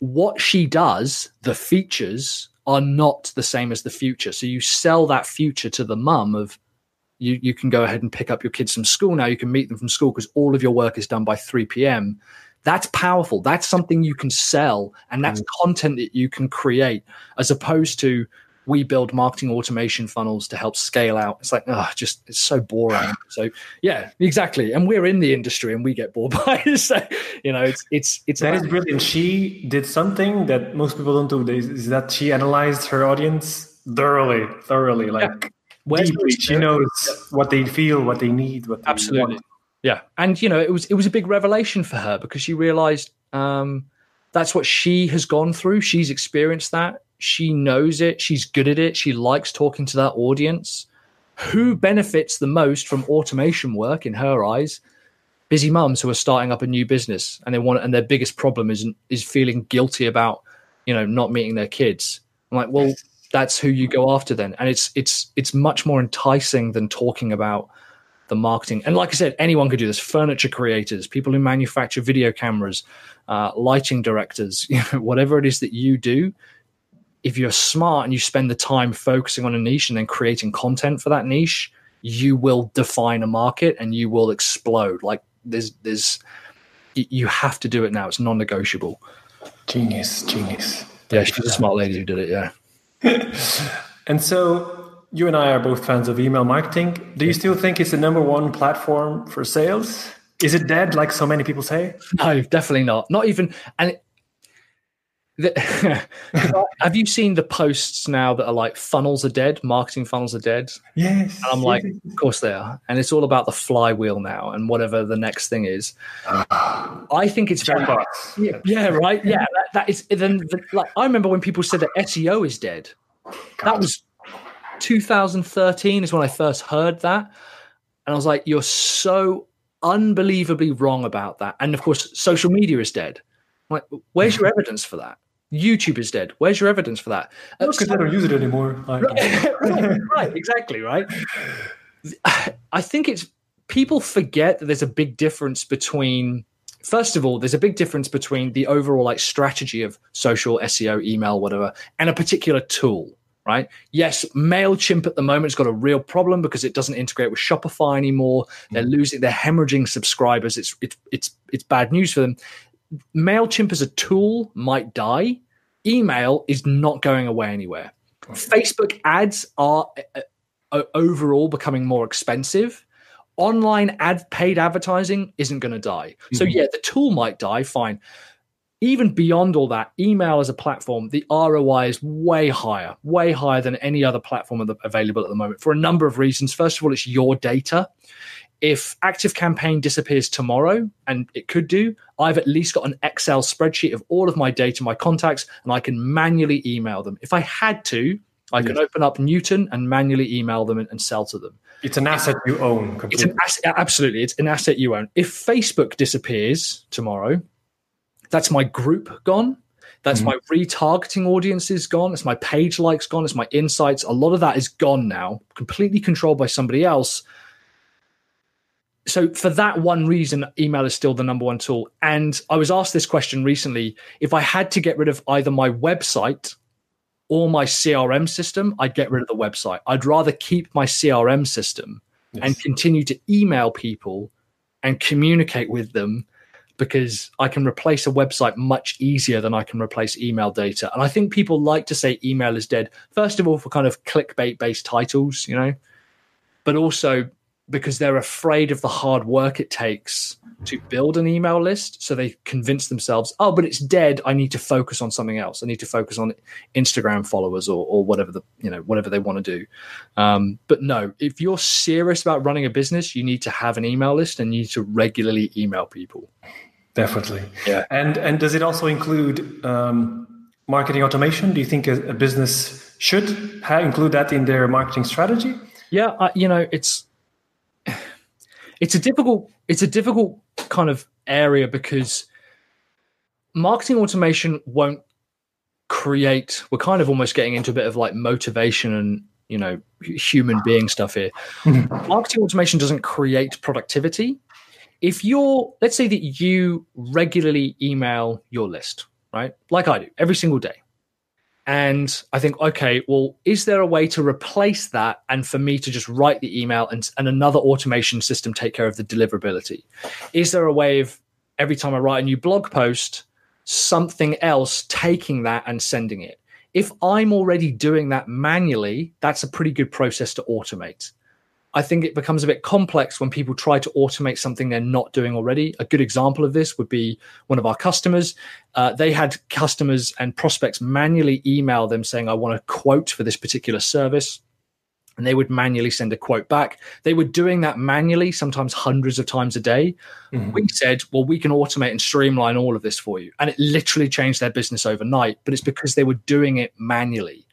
What she does, the features are not the same as the future. So, you sell that future to the mum of, you, you can go ahead and pick up your kids from school now. You can meet them from school because all of your work is done by 3 p.m. That's powerful. That's something you can sell, and that's mm. content that you can create, as opposed to we build marketing automation funnels to help scale out. It's like, oh, just it's so boring. So yeah, exactly. And we're in the industry and we get bored by it. So you know, it's it's it's That is brilliant. She did something that most people don't do. Is that she analyzed her audience thoroughly, thoroughly, like Where's deeply. She knows what they feel, what they need, what they absolutely. want. yeah. And you know it was it was a big revelation for her because she realized um that's what she has gone through. She's experienced that. She knows it. She's good at it. She likes talking to that audience. Who benefits the most from automation work in her eyes? Busy mums who are starting up a new business and they want and their biggest problem is is feeling guilty about you know not meeting their kids. I'm like well that's who you go after then and it's it's it's much more enticing than talking about the marketing. And like I said, anyone could do this. Furniture creators, people who manufacture video cameras, uh, lighting directors, you know, whatever it is that you do. If you're smart and you spend the time focusing on a niche and then creating content for that niche, you will define a market and you will explode. Like there's, there's, you have to do it now. It's non-negotiable. Genius, genius. Yeah, she's a smart lady who did it. Yeah. And so you and I are both fans of email marketing. Do you still think it's the number one platform for sales? Is it dead, like so many people say? No, definitely not. Not even. And it, the, have you seen the posts now that are like funnels are dead, marketing funnels are dead? Yes. And I'm like, of course they are. And it's all about the flywheel now and whatever the next thing is. Ah. I think it's very yeah, yeah, right. Yeah, that, is then. The, like I remember when people said that SEO is dead. That was 2013 is when I first heard that, and I was like, "You're so unbelievably wrong about that." And of course, social media is dead. I'm like, where's your evidence for that? YouTube is dead. Where's your evidence for that? Because I don't use it anymore. Like, right, right, exactly, right. I think it's people forget that there's a big difference between first of all, there's a big difference between the overall like strategy of social SEO, email, whatever, and a particular tool. Right. Yes, MailChimp at the moment has got a real problem because it doesn't integrate with Shopify anymore. They're losing, they're hemorrhaging subscribers. It's it's it's it's bad news for them. MailChimp as a tool might die. Email is not going away anywhere. Facebook ads are uh, uh, overall becoming more expensive. Online ad paid advertising isn't going to die. So Mhm. yeah, the tool might die, fine. even beyond all that, email as a platform, the ROI is way higher, way higher than any other platform available at the moment for a number of reasons. First of all, it's your data. If Active Campaign disappears tomorrow, and it could do, I've at least got an Excel spreadsheet of all of my data, my contacts, and I can manually email them. If I had to, I yes. can open up Newton and manually email them and, and sell to them. It's an asset you own. Completely. It's an asset, absolutely. It's an asset you own. If Facebook disappears tomorrow, that's my group gone. That's mm-hmm. my retargeting audiences gone. It's my page likes gone. It's my insights. A lot of that is gone now, completely controlled by somebody else. So, for that one reason, email is still the number one tool. And I was asked this question recently if I had to get rid of either my website or my CRM system, I'd get rid of the website. I'd rather keep my CRM system yes. and continue to email people and communicate with them because I can replace a website much easier than I can replace email data. And I think people like to say email is dead, first of all, for kind of clickbait based titles, you know, but also because they're afraid of the hard work it takes to build an email list. So they convince themselves, oh, but it's dead. I need to focus on something else. I need to focus on Instagram followers or, or whatever the you know whatever they want to do. Um, but no, if you're serious about running a business, you need to have an email list and you need to regularly email people. Definitely. Yeah. And and does it also include um, marketing automation? Do you think a, a business should include that in their marketing strategy? Yeah, uh, you know, it's it's a difficult it's a difficult kind of area because marketing automation won't create we're kind of almost getting into a bit of like motivation and you know human being stuff here. Marketing automation doesn't create productivity. If you're let's say that you regularly email your list right? Like i do every single day and I think, okay, well, is there a way to replace that and for me to just write the email and, and another automation system take care of the deliverability? Is there a way of every time I write a new blog post, something else taking that and sending it? If I'm already doing that manually, that's a pretty good process to automate. I think it becomes a bit complex when people try to automate something they're not doing already. A good example of this would be one of our customers. Uh, they had customers and prospects manually email them saying, I want a quote for this particular service. And they would manually send a quote back. They were doing that manually, sometimes hundreds of times a day. Mm-hmm. We said, well, we can automate and streamline all of this for you. And it literally changed their business overnight, but it's because they were doing it manually.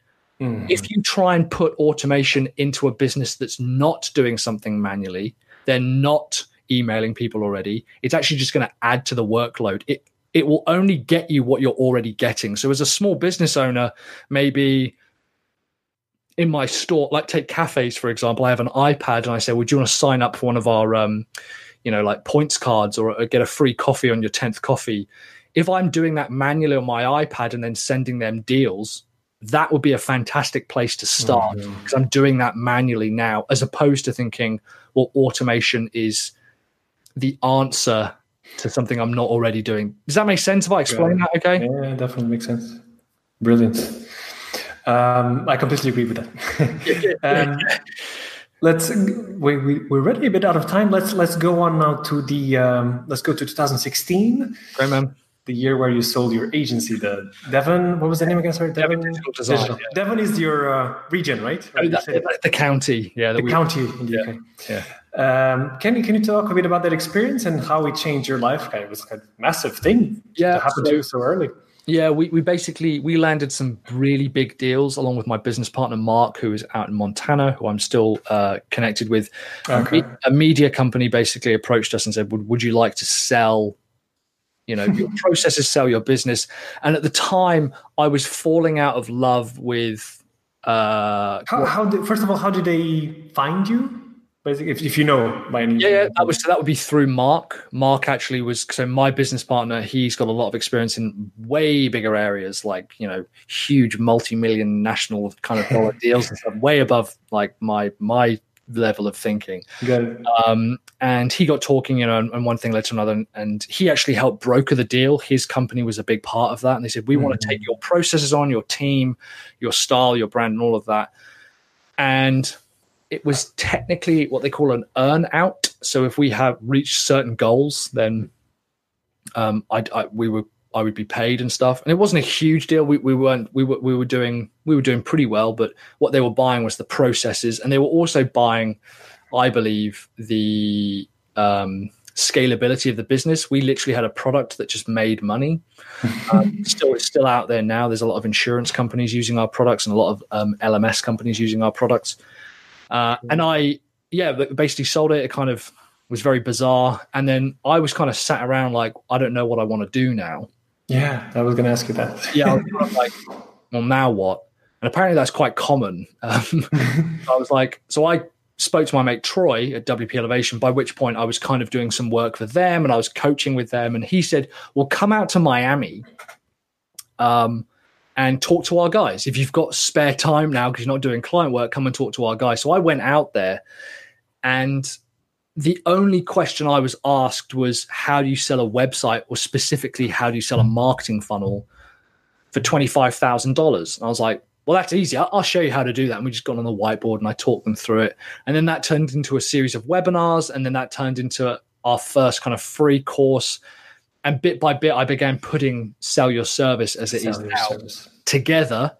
Mm. If you try and put automation into a business that's not doing something manually, they're not emailing people already. It's actually just going to add to the workload. It it will only get you what you're already getting. So as a small business owner, maybe in my store, like take cafes for example, I have an iPad and I say, "Would you want to sign up for one of our, um, you know, like points cards or, or get a free coffee on your tenth coffee?" If I'm doing that manually on my iPad and then sending them deals, that would be a fantastic place to start because mm-hmm. I'm doing that manually now, as opposed to thinking, well, automation is the answer to something I'm not already doing. Does that make sense if I explain yeah. that okay? Yeah, definitely makes sense. Brilliant. Um, I completely agree with that. um, let's we, we we're already a bit out of time. Let's let's go on now to the um, let's go to 2016. Great man the year where you sold your agency, the Devon. What was the name again? Sorry, Devon. Devon, Design, Yeah. Devon is your uh, region, right? Oh, the, the, county, yeah. The, county in the yeah. UK. Yeah. Um, can you can you talk a bit about that experience and how it changed your life? It was a massive thing yeah, to happen so, to you so early. Yeah, we, we basically we landed some really big deals along with my business partner Mark, who is out in Montana, who I'm still uh, connected with. Okay. A, a media company basically approached us and said, "Would would you like to sell you know your processes sell your business. And at the time i was falling out of love with uh how, how did, first of all how did they find you? Basically if, if you know by any yeah, yeah that was so that would be through mark. Mark actually was so my business partner he's got a lot of experience in way bigger areas like you know huge multi-million national kind of dollar deals and stuff way above like my my level of thinking. Um, and he got talking, you know, and, and, one thing led to another. And, and, he actually helped broker the deal. His company was a big part of that. And they said, we mm-hmm. want to take your processes on, your team, your style, your brand, and all of that. And it was technically what they call an earn out. So if we have reached certain goals, then um, I, I, we were I would be paid and stuff. And it wasn't a huge deal. We, we weren't we were we were doing we were doing pretty well, but what they were buying was the processes, and they were also buying, I believe, the um, scalability of the business. We literally had a product that just made money. Um, still, it's still out there now. There's a lot of insurance companies using our products and a lot of um, LMS companies using our products. Uh, and I, yeah, basically sold it. It kind of was very bizarre. And then I was kind of sat around like, I don't know what I want to do now. Yeah, I was going to ask you that. yeah, I was kind of like, well, now what? And apparently that's quite common. Um, I was like, so I spoke to my mate Troy at WP Elevation, by which point I was kind of doing some work for them and I was coaching with them. And he said, Well, come out to Miami um, and talk to our guys. If you've got spare time now because you're not doing client work, come and talk to our guys. So I went out there and the only question I was asked was, How do you sell a website or specifically, how do you sell a marketing funnel for $25,000? And I was like, well, that's easy. I'll, show you how to do that. And we just got on the whiteboard and I talked them through it. And then that turned into a series of webinars. And then that turned into our first kind of free course. And bit by bit, I began putting Sell Your Service as it sell is now service. together.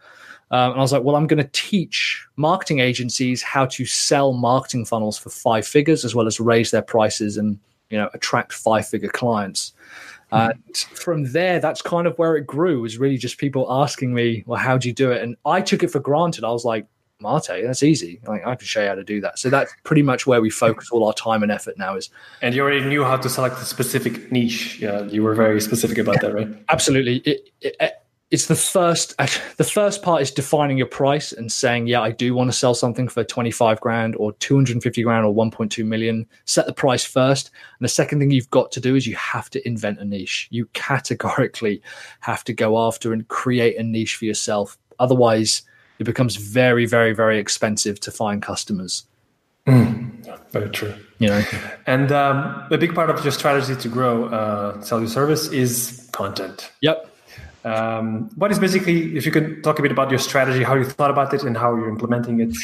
Um, and I was like, well, I'm going to teach marketing agencies how to sell marketing funnels for five figures as well as raise their prices and you know attract five figure clients. And from there, that's kind of where it grew. Was really just people asking me, "Well, how do you do it?" And I took it for granted. I was like, "Mate, that's easy. Like, I can show you how to do that." So that's pretty much where we focus all our time and effort now. Is and you already knew how to select a specific niche. Yeah, you were very specific about that, right? Absolutely. It, it, it's the first the first part is defining your price and saying yeah i do want to sell something for 25 grand or 250 grand or 1.2 million. Set the price first. And the second thing you've got to do is you have to invent a niche. You categorically have to go after and create a niche for yourself. Otherwise it becomes very very very expensive to find customers. Mm, very true. You know? And um, a big part of your strategy to grow uh, sell your service is content. Yep um, what is basically, if you can talk a bit about your strategy, how you thought about it, and how you're implementing it?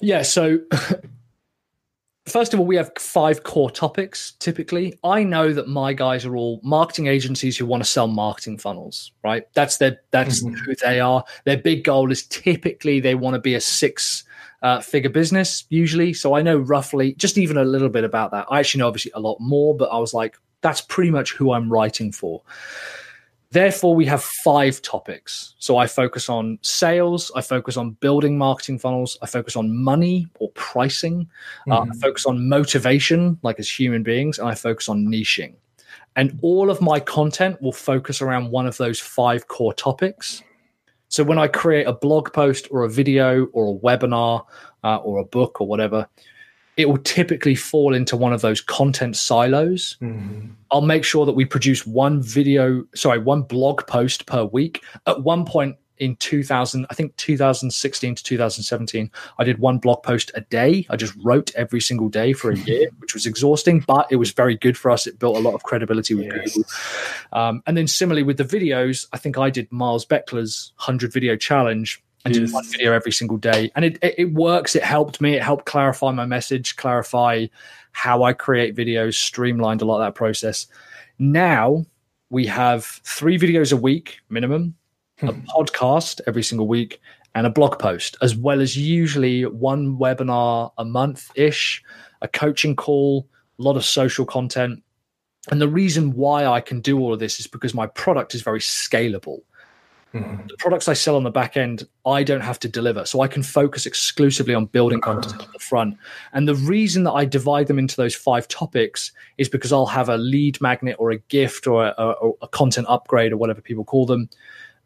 Yeah. So, first of all, we have five core topics typically. I know that my guys are all marketing agencies who want to sell marketing funnels, right? That's their that's mm-hmm. who they are. Their big goal is typically they want to be a six uh, figure business usually. So I know roughly just even a little bit about that. I actually know obviously a lot more, but I was like, that's pretty much who I'm writing for. Therefore, we have five topics. So I focus on sales, I focus on building marketing funnels, I focus on money or pricing, mm-hmm. uh, I mm-hmm. focus on motivation, like as human beings, and I focus on niching. And all of my content will focus around one of those five core topics. So when I create a blog post or a video or a webinar uh, or a book or whatever, it will typically fall into one of those content silos. Mm-hmm. I'll make sure that we produce one video, sorry, one blog post per week. At one point in 2000, I think 2016 to 2017, I did one blog post a day. I just wrote every single day for a year, which was exhausting, but it was very good for us. It built a lot of credibility with yes. Google. Um, and then similarly with the videos, I think I did Miles Beckler's 100 video challenge and yes. do one video every single day. And it, it, it works. It helped me. It helped clarify my message, clarify how I create videos, streamlined a lot of that process. Now we have three videos a week minimum, a hmm. podcast every single week, and a blog post, as well as usually one webinar a month ish, a coaching call, a lot of social content. And the reason why I can do all of this is because my product is very scalable. Mm-hmm. The products I sell on the back end, I don't have to deliver. So I can focus exclusively on building content at the front. And the reason that I divide them into those five topics is because I'll have a lead magnet or a gift or a, a, a content upgrade or whatever people call them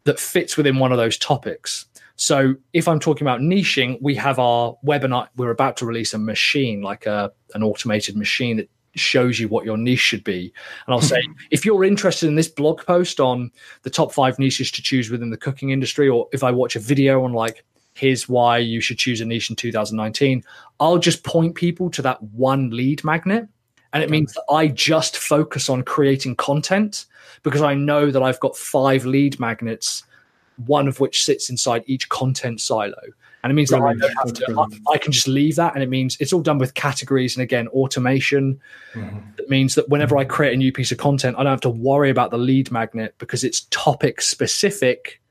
that fits within one of those topics. So if I'm talking about niching, we have our webinar. We're about to release a machine, like a an automated machine that shows you what your niche should be. And I'll say, if you're interested in this blog post on the top five niches to choose within the cooking industry, or if I watch a video on like, here's why you should choose a niche in 2019, I'll just point people to that one lead magnet. And it means that I just focus on creating content because I know that I've got five lead magnets one of which sits inside each content silo. And it means that I, don't have to, I, I, can just leave that. And it means it's all done with categories and again, automation. Mm-hmm. It means that whenever I create a new piece of content, I don't have to worry about the lead magnet because it's topic specific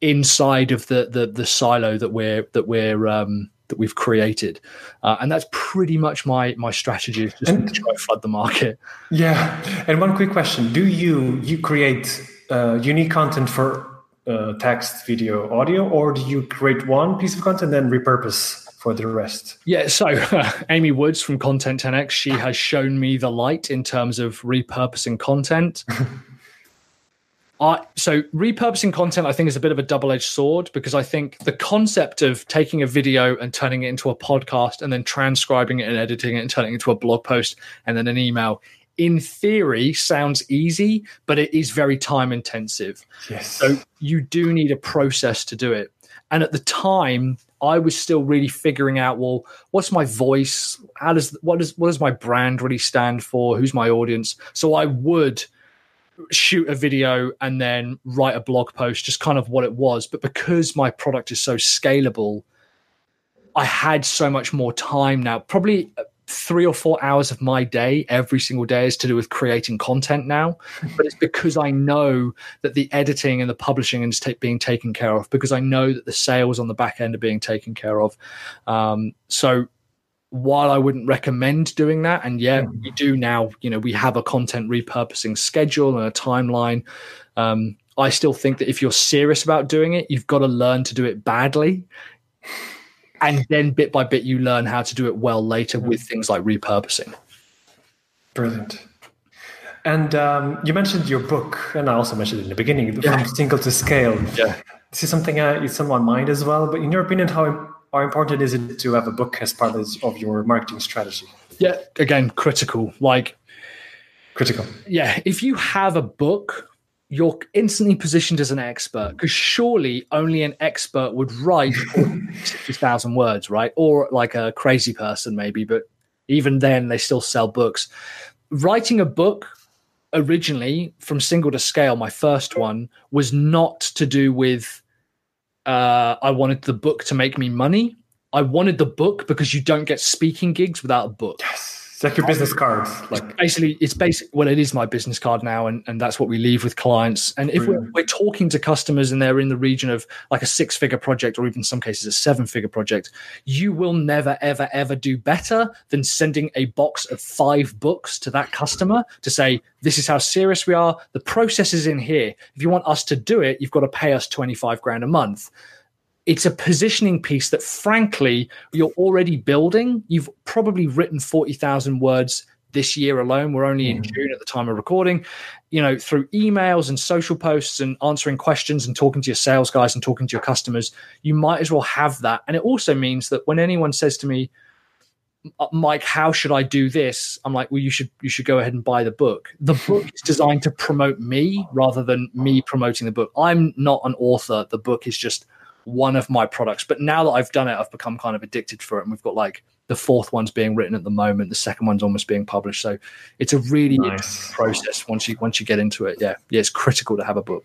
inside of the, the, the silo that we're, that we're, um, that we've created, uh, and that's pretty much my my strategy. Is just and, try to flood the market. Yeah, and one quick question: Do you you create uh, unique content for uh, text, video, audio, or do you create one piece of content and then repurpose for the rest? Yeah, so uh, Amy Woods from Content 10x, she has shown me the light in terms of repurposing content. so repurposing content, I think, is a bit of a double-edged sword because I think the concept of taking a video and turning it into a podcast and then transcribing it and editing it and turning it into a blog post and then an email, in theory, sounds easy, but it is very time intensive. Yes. So you do need a process to do it. And at the time, I was still really figuring out, well, what's my voice? How does what does what does my brand really stand for? Who's my audience? So I would shoot a video and then write a blog post, just kind of what it was. But because my product is so scalable, I had so much more time now. Probably three or four hours of my day every single day is to do with creating content now. But it's because I know that the editing and the publishing is t- being taken care of, because I know that the sales on the back end are being taken care of. Um, so while I wouldn't recommend doing that, and yeah, we do now, you know, we have a content repurposing schedule and a timeline. Um, I still think that if you're serious about doing it, you've got to learn to do it badly. And then bit by bit, you learn how to do it well later with things like repurposing. Brilliant. And um, you mentioned your book, and I also mentioned it in the beginning, yeah. from single to scale. Yeah. This is something uh, it's on my mind as well. But in your opinion, how how important is it to have a book as part of your marketing strategy? Yeah, again, critical. Like critical. Yeah, if you have a book, you're instantly positioned as an expert because surely only an expert would write 60,000 words, right? Or like a crazy person, maybe, but even then, they still sell books. Writing a book originally from single to scale, my first one was not to do with uh, I wanted the book to make me money. I wanted the book because you don't get speaking gigs without a book. Yes. It's like your business card. Like basically, it's basic. Well, it is my business card now, and, and that's what we leave with clients. And if we're, we're talking to customers and they're in the region of like a six figure project, or even some cases a seven figure project, you will never, ever, ever do better than sending a box of five books to that customer to say, "This is how serious we are. The process is in here. If you want us to do it, you've got to pay us twenty five grand a month." It's a positioning piece that frankly you're already building you've probably written 40,000 words this year alone we're only in mm. June at the time of recording you know through emails and social posts and answering questions and talking to your sales guys and talking to your customers you might as well have that and it also means that when anyone says to me uh, Mike, how should I do this? I'm like, well, you should you should go ahead and buy the book. The book is designed to promote me rather than me promoting the book. I'm not an author. The book is just one of my products. But now that I've done it, I've become kind of addicted for it. And we've got like the fourth one's being written at the moment. The second one's almost being published. So it's a really nice. process once you once you get into it. Yeah, yeah, it's critical to have a book.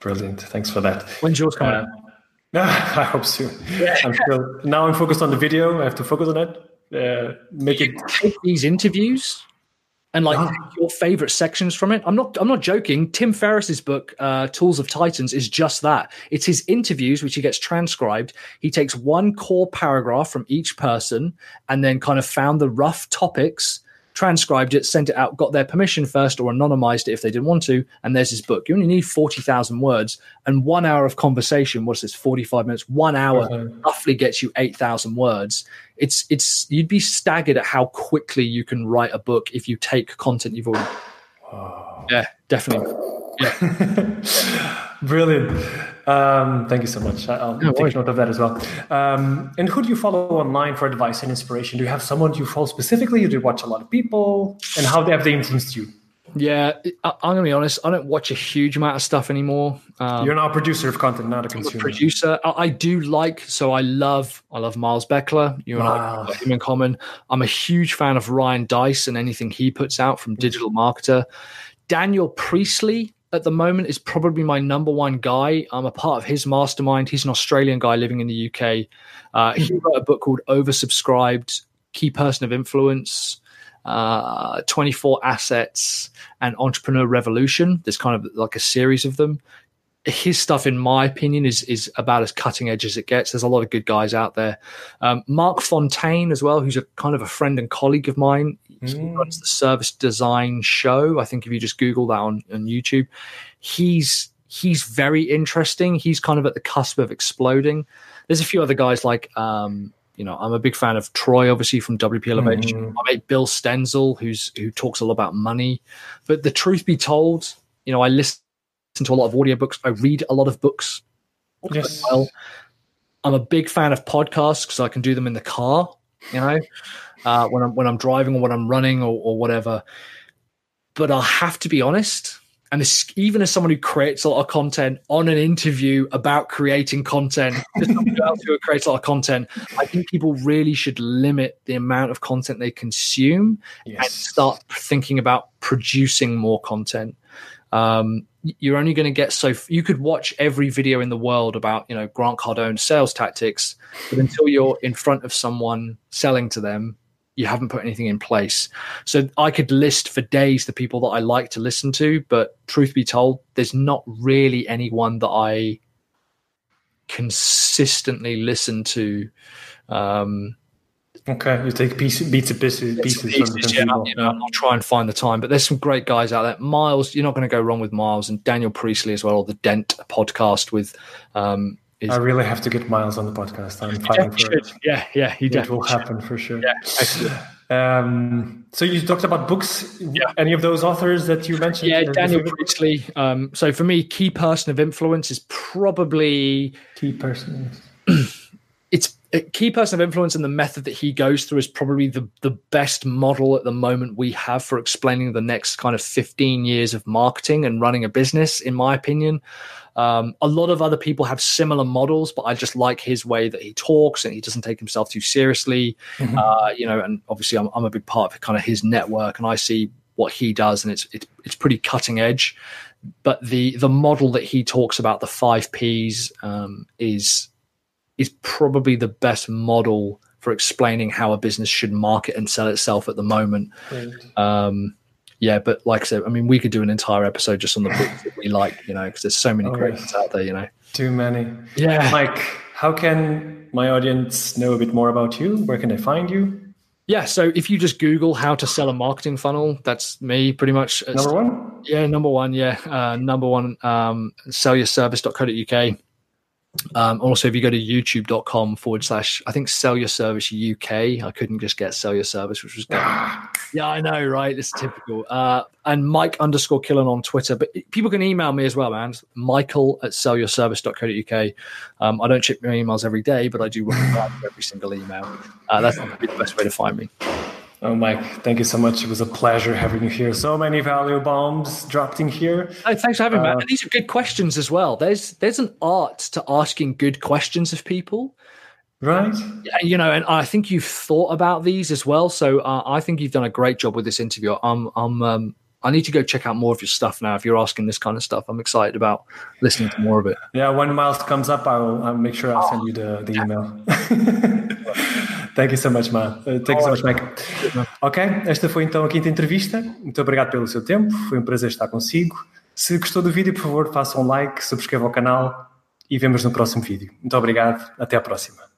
Brilliant. Thanks for that. When's yours coming? Uh, I hope soon. Yeah. I'm still, now I'm focused on the video. I have to focus on it. Uh, make it take these interviews and like oh. your favorite sections from it. I'm not I'm not joking. Tim Ferriss's book, uh, Tools of Titans, is just that. It's his interviews, which he gets transcribed. He takes one core paragraph from each person and then kind of found the rough topics transcribed it, sent it out, got their permission first, or anonymized it if they didn't want to. And there's his book. You only need 40,000 words and one hour of conversation. What's this? 45 minutes, one hour uh-huh. roughly gets you 8,000 words. It's, it's, you'd be staggered at how quickly you can write a book if you take content you've already. Oh. Yeah, definitely. Yeah. Brilliant. Um, thank you so much. I'll no, take note of that as well. Um, and who do you follow online for advice and inspiration? Do you have someone you follow specifically? do you watch a lot of people? And how they have they influenced you? Yeah, I, am gonna be honest. I don't watch a huge amount of stuff anymore. Um, You're not a producer of content, not a consumer. A producer. I, I, do like. So I love. I love Miles Beckler. You and wow. I him in common. I'm a huge fan of Ryan Deiss and anything he puts out from Digital Marketer. Daniel Priestley at the moment is probably my number one guy. I'm a part of his mastermind. He's an Australian guy living in the UK. Uh, he wrote a book called Oversubscribed Key Person of Influence, uh, 24 Assets, and Entrepreneur Revolution. There's kind of like a series of them. His stuff, in my opinion, is is about as cutting edge as it gets. There's a lot of good guys out there. Um, Marc Fonteijn as well, who's a kind of a friend and colleague of mine. He Mm. runs the Service Design Show. I think if you just Google that on, on YouTube, he's he's very interesting. He's kind of at the cusp of exploding. There's a few other guys like um, you know, I'm a big fan of Troy, obviously from WP Elevation. Mhm. I mate Bill Stenzel, who's who talks a lot about money. But the truth be told, you know, I listen to a lot of audiobooks. I read a lot of books Yes. well. I'm a big fan of podcasts because I can do them in the car, you know, uh, when I'm when I'm driving or when I'm running or, or whatever. But I have to be honest, and this, even as someone who creates a lot of content on an interview about creating content, someone else who creates a lot of content, I think people really should limit the amount of content they consume and start thinking about producing more content. Um, you're only going to get so f- you could watch every video in the world about you know Grant Cardone sales tactics, but until you're in front of someone selling to them, you haven't put anything in place. So I could list for days the people that I like to listen to, but truth be told, there's not really anyone that I consistently listen to. Um, Okay, you take pieces, beats and pieces, pieces from pieces, yeah, you know, I'll try and find the time. But there's some great guys out there. Miles, you're not going to go wrong with Miles and Daniel Priestley as well, or the Dent podcast with. Um, is, I really have to get Miles on the podcast. I'm fighting for it. yeah, yeah, he It will should. happen for sure. Yeah. Um, so you talked about books. Yeah. Any of those authors that you mentioned? Yeah, Daniel Priestley. Um, so for me, key person of influence is probably key person. key person of influence and the method that he goes through is probably the, the best model at the moment we have for explaining the next kind of 15 years of marketing and running a business in my opinion. Um, a lot of other people have similar models but i just like his way that he talks and he doesn't take himself too seriously. Mhm. uh, you know and obviously I'm, I'm a big part of kind of his network and i see what he does and it's it's, it's pretty cutting edge. But the the model that he talks about the five p's um, is is probably the best model for explaining how a business should market and sell itself at the moment. Great. Um, yeah, but like I said, I mean, we could do an entire episode just on the books that we like, you know, because there's so many Oh, great ones out there, you know. Too many. Yeah. Mike, how can my audience know a bit more about you? Where can they find you? Yeah. So if you just Google how to sell a marketing funnel, that's me pretty much. Number one. Yeah, number one. Yeah, uh, number one. Um, sellyourservice.co.uk. Um, also, if you go to youtube.com forward slash, I think sell your service UK, I couldn't just get sell your service, which was good. Yeah, I know, right? It's typical. Uh, and Mike underscore Killen on Twitter. But people can email me as well, man. It's Michael at sellyourservice.co.uk. Um, I don't check my emails every day, but I do reply to every single email. Uh, that's probably the best way to find me. Oh, Mike, thank you so much. It was a pleasure having you here. So many value bombs dropped in here. Oh, thanks for having me, man. Uh, And these are good questions as well. There's there's an art to asking good questions of people. Right? Yeah, you know, and I think you've thought about these as well. So uh, I think you've done a great job with this interview. I'm, I'm, um, I need to go check out more of your stuff now. If you're asking this kind of stuff, I'm excited about listening to more of it. Yeah, when Miles comes up, I'll, I'll make sure I'll send you the, the email. thank you so much, man. Uh, thank you so much, Mike. Ok, esta foi então a quinta entrevista. Muito obrigado pelo seu tempo. Foi um prazer estar consigo. Se gostou do vídeo, por favor, faça um like, subscreva o canal e vemos no próximo vídeo. Muito obrigado. Até à próxima.